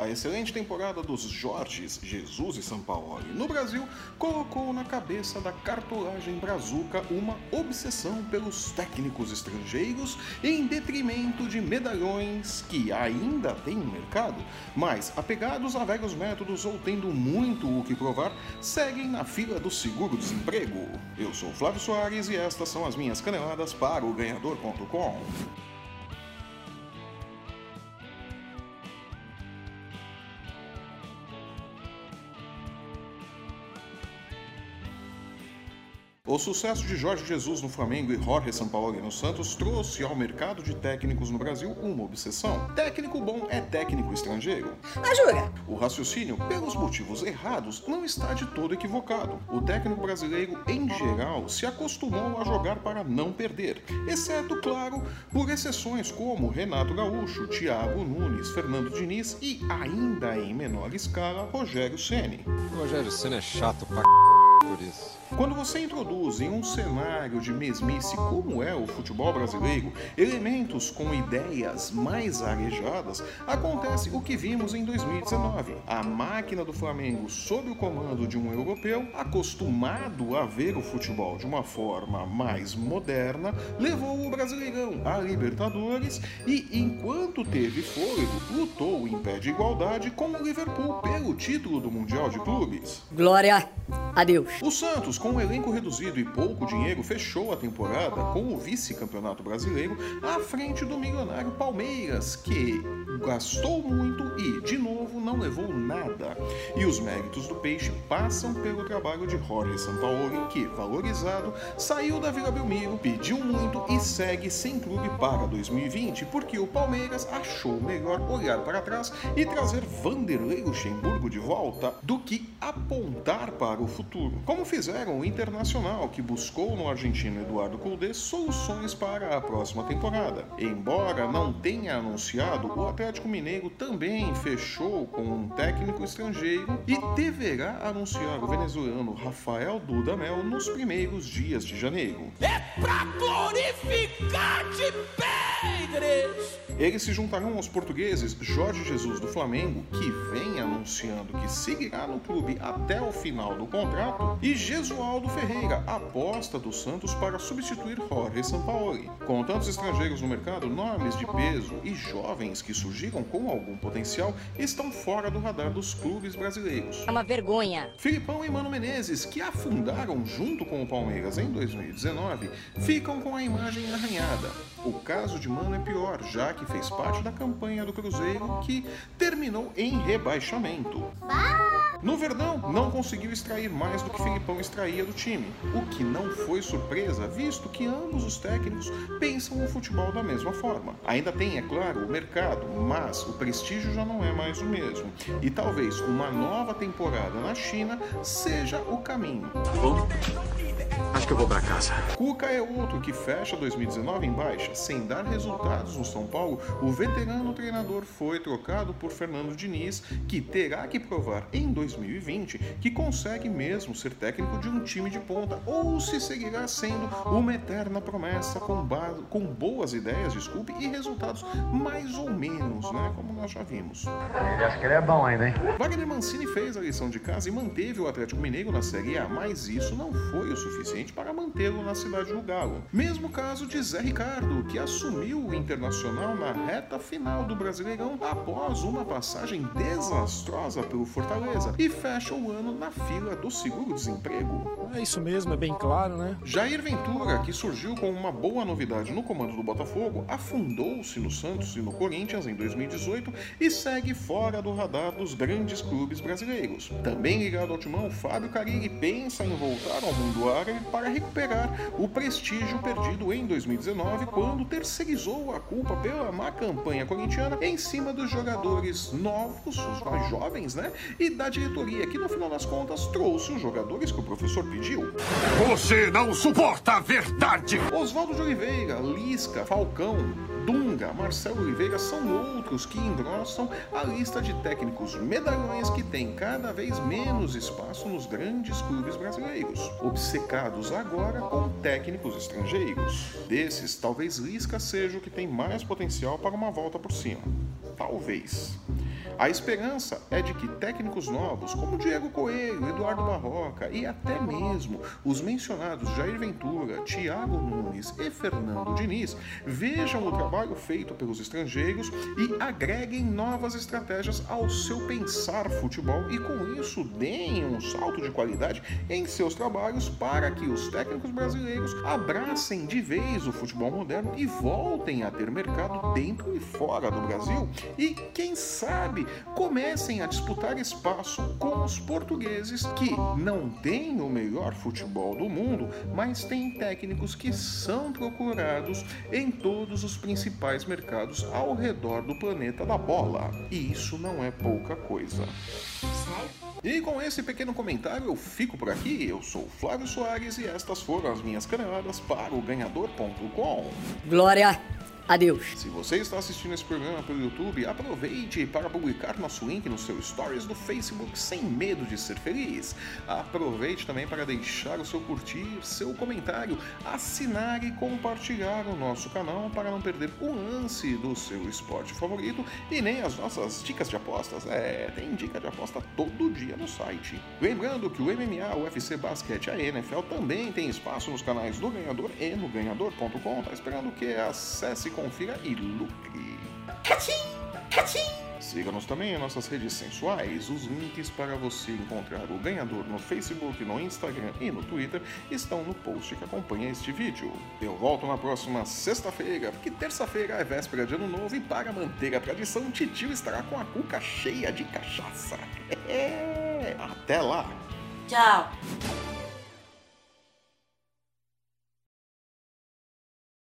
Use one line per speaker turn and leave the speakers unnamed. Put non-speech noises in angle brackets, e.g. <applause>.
A excelente temporada dos Jorges, Jesus e Sampaoli no Brasil colocou na cabeça da cartolagem brazuca uma obsessão pelos técnicos estrangeiros em detrimento de medalhões que ainda têm mercado, mas apegados a velhos métodos ou tendo muito o que provar, seguem na fila do seguro-desemprego. Eu sou Flávio Soares e estas são as minhas caneladas para o ganhador.com. O sucesso de Jorge Jesus no Flamengo e Jorge Sampaoli no Santos trouxe ao mercado de técnicos no Brasil uma obsessão. Técnico bom é técnico estrangeiro.
Ah, jura?
O raciocínio, pelos motivos errados, não está de todo equivocado. O técnico brasileiro, em geral, se acostumou a jogar para não perder, exceto, claro, por exceções como Renato Gaúcho, Thiago Nunes, Fernando Diniz e, ainda em menor escala, Rogério Ceni.
Rogério Ceni é chato pra c... isso.
Quando você introduz em um cenário de mesmice como é o futebol brasileiro, elementos com ideias mais arejadas, acontece o que vimos em 2019. A máquina do Flamengo, sob o comando de um europeu, acostumado a ver o futebol de uma forma mais moderna, levou o Brasileirão à Libertadores e, enquanto teve fôlego, lutou em pé de igualdade com o Liverpool pelo título do Mundial de Clubes.
Glória a Deus.
O Santos, com um elenco reduzido e pouco dinheiro, fechou a temporada com o vice-campeonato brasileiro à frente do milionário Palmeiras, que gastou muito e, de novo, não levou nada. E os méritos do Peixe passam pelo trabalho de Jorge Sampaoli, que, valorizado, saiu da Vila Belmiro, pediu muito e segue sem clube para 2020, porque o Palmeiras achou melhor olhar para trás e trazer Vanderlei Luxemburgo de volta do que apontar para o futuro, como fizeram o Internacional, que buscou no argentino Eduardo Cudê soluções para a próxima temporada. Embora não tenha anunciado, o Atlético Mineiro também fechou com um técnico estrangeiro e deverá anunciar o venezuelano Rafael Dudamel nos primeiros dias de janeiro.
É pra glorificar de
Eles se juntarão aos portugueses Jorge Jesus do Flamengo, que vem anunciando que seguirá no clube até o final do contrato, e Jesualdo Ferreira, aposta do Santos para substituir Jorge Sampaoli. Com tantos estrangeiros no mercado, nomes de peso e jovens que surgiram com algum potencial estão fora do radar dos clubes brasileiros.
É uma vergonha.
Filipão e Mano Menezes, que afundaram junto com o Palmeiras em 2019, ficam com a imagem arranhada. O caso de Mano é pior, já que fez parte da campanha do Cruzeiro que terminou em rebaixamento. No Verdão, não conseguiu extrair mais do que Filipão extraía do time, o que não foi surpresa, visto que ambos os técnicos pensam o futebol da mesma forma. Ainda tem, é claro, o mercado, mas o prestígio já não é mais o mesmo. E talvez uma nova temporada na China seja o caminho.
Acho que eu vou para casa.
Cuca é outro que fecha 2019 em baixa. Sem dar resultados no São Paulo, o veterano treinador foi trocado por Fernando Diniz, que terá que provar em 2020 que consegue mesmo ser técnico de um time de ponta ou se seguirá sendo uma eterna promessa com, com boas ideias, desculpe, e resultados mais ou menos, né? Como nós já vimos.
Ele acha que ele é bom ainda, hein?
Wagner Mancini fez a lição de casa e manteve o Atlético Mineiro na Série A, mas isso não foi o suficiente para mantê-lo na cidade do Galo. Mesmo caso de Zé Ricardo, que assumiu o Internacional na reta final do Brasileirão após uma passagem desastrosa pelo Fortaleza e fecha o ano na fila do seguro-desemprego.
É isso mesmo, é bem claro, né?
Jair Ventura, que surgiu com uma boa novidade no comando do Botafogo, afundou-se no Santos e no Corinthians em 2018 e segue fora do radar dos grandes clubes brasileiros. Também ligado ao timão, Fábio Carilli pensa em voltar ao mundo árabe para recuperar o prestígio perdido em 2019 quando terceirizou a culpa pela má campanha corintiana em cima dos jogadores novos, os mais jovens, né? E da diretoria, que no final das contas trouxe os jogadores que o professor pediu.
Você não suporta a verdade!
Oswaldo de Oliveira, Lisca, Falcão, Dunga, Marcelo Oliveira são outros que engrossam a lista de técnicos medalhões que têm cada vez menos espaço nos grandes clubes brasileiros, obcecados agora com técnicos estrangeiros. Desses, talvez Lisca seja o que tem mais potencial para uma volta por cima. Talvez. A esperança é de que técnicos novos, como Diego Coelho, Eduardo Barroca e até mesmo os mencionados Jair Ventura, Thiago Nunes e Fernando Diniz, vejam o trabalho feito pelos estrangeiros e agreguem novas estratégias ao seu pensar futebol e com isso deem um salto de qualidade em seus trabalhos para que os técnicos brasileiros abracem de vez o futebol moderno e voltem a ter mercado dentro e fora do Brasil. E, quem sabe, comecem a disputar espaço com os portugueses que não têm o melhor futebol do mundo, mas têm técnicos que são procurados em todos os principais mercados ao redor do planeta da bola. E isso não é pouca coisa. E com esse pequeno comentário eu fico por aqui. Eu sou Flávio Soares e estas foram as minhas caneladas para o ganhador.com.
Glória a Deus.
Se você está assistindo esse programa pelo YouTube, aproveite para publicar nosso link no seu Stories do Facebook sem medo de ser feliz. Aproveite também para deixar o seu curtir, seu comentário, assinar e compartilhar o nosso canal para não perder o lance do seu esporte favorito e nem as nossas dicas de apostas. É, tem dica de aposta todo dia no site. Lembrando que o MMA, o UFC Basquete e a NFL também tem espaço nos canais do Ganhador e no ganhador.com. Tá esperando que? Acesse confira e lucre. Siga-nos também em nossas redes sensuais. Os links para você encontrar o ganhador no Facebook, no Instagram e no Twitter estão no post que acompanha este vídeo. Eu volto na próxima sexta-feira, porque terça-feira é véspera de ano novo e para manter a tradição, titio estará com a cuca cheia de cachaça. <laughs> Até lá!
Tchau.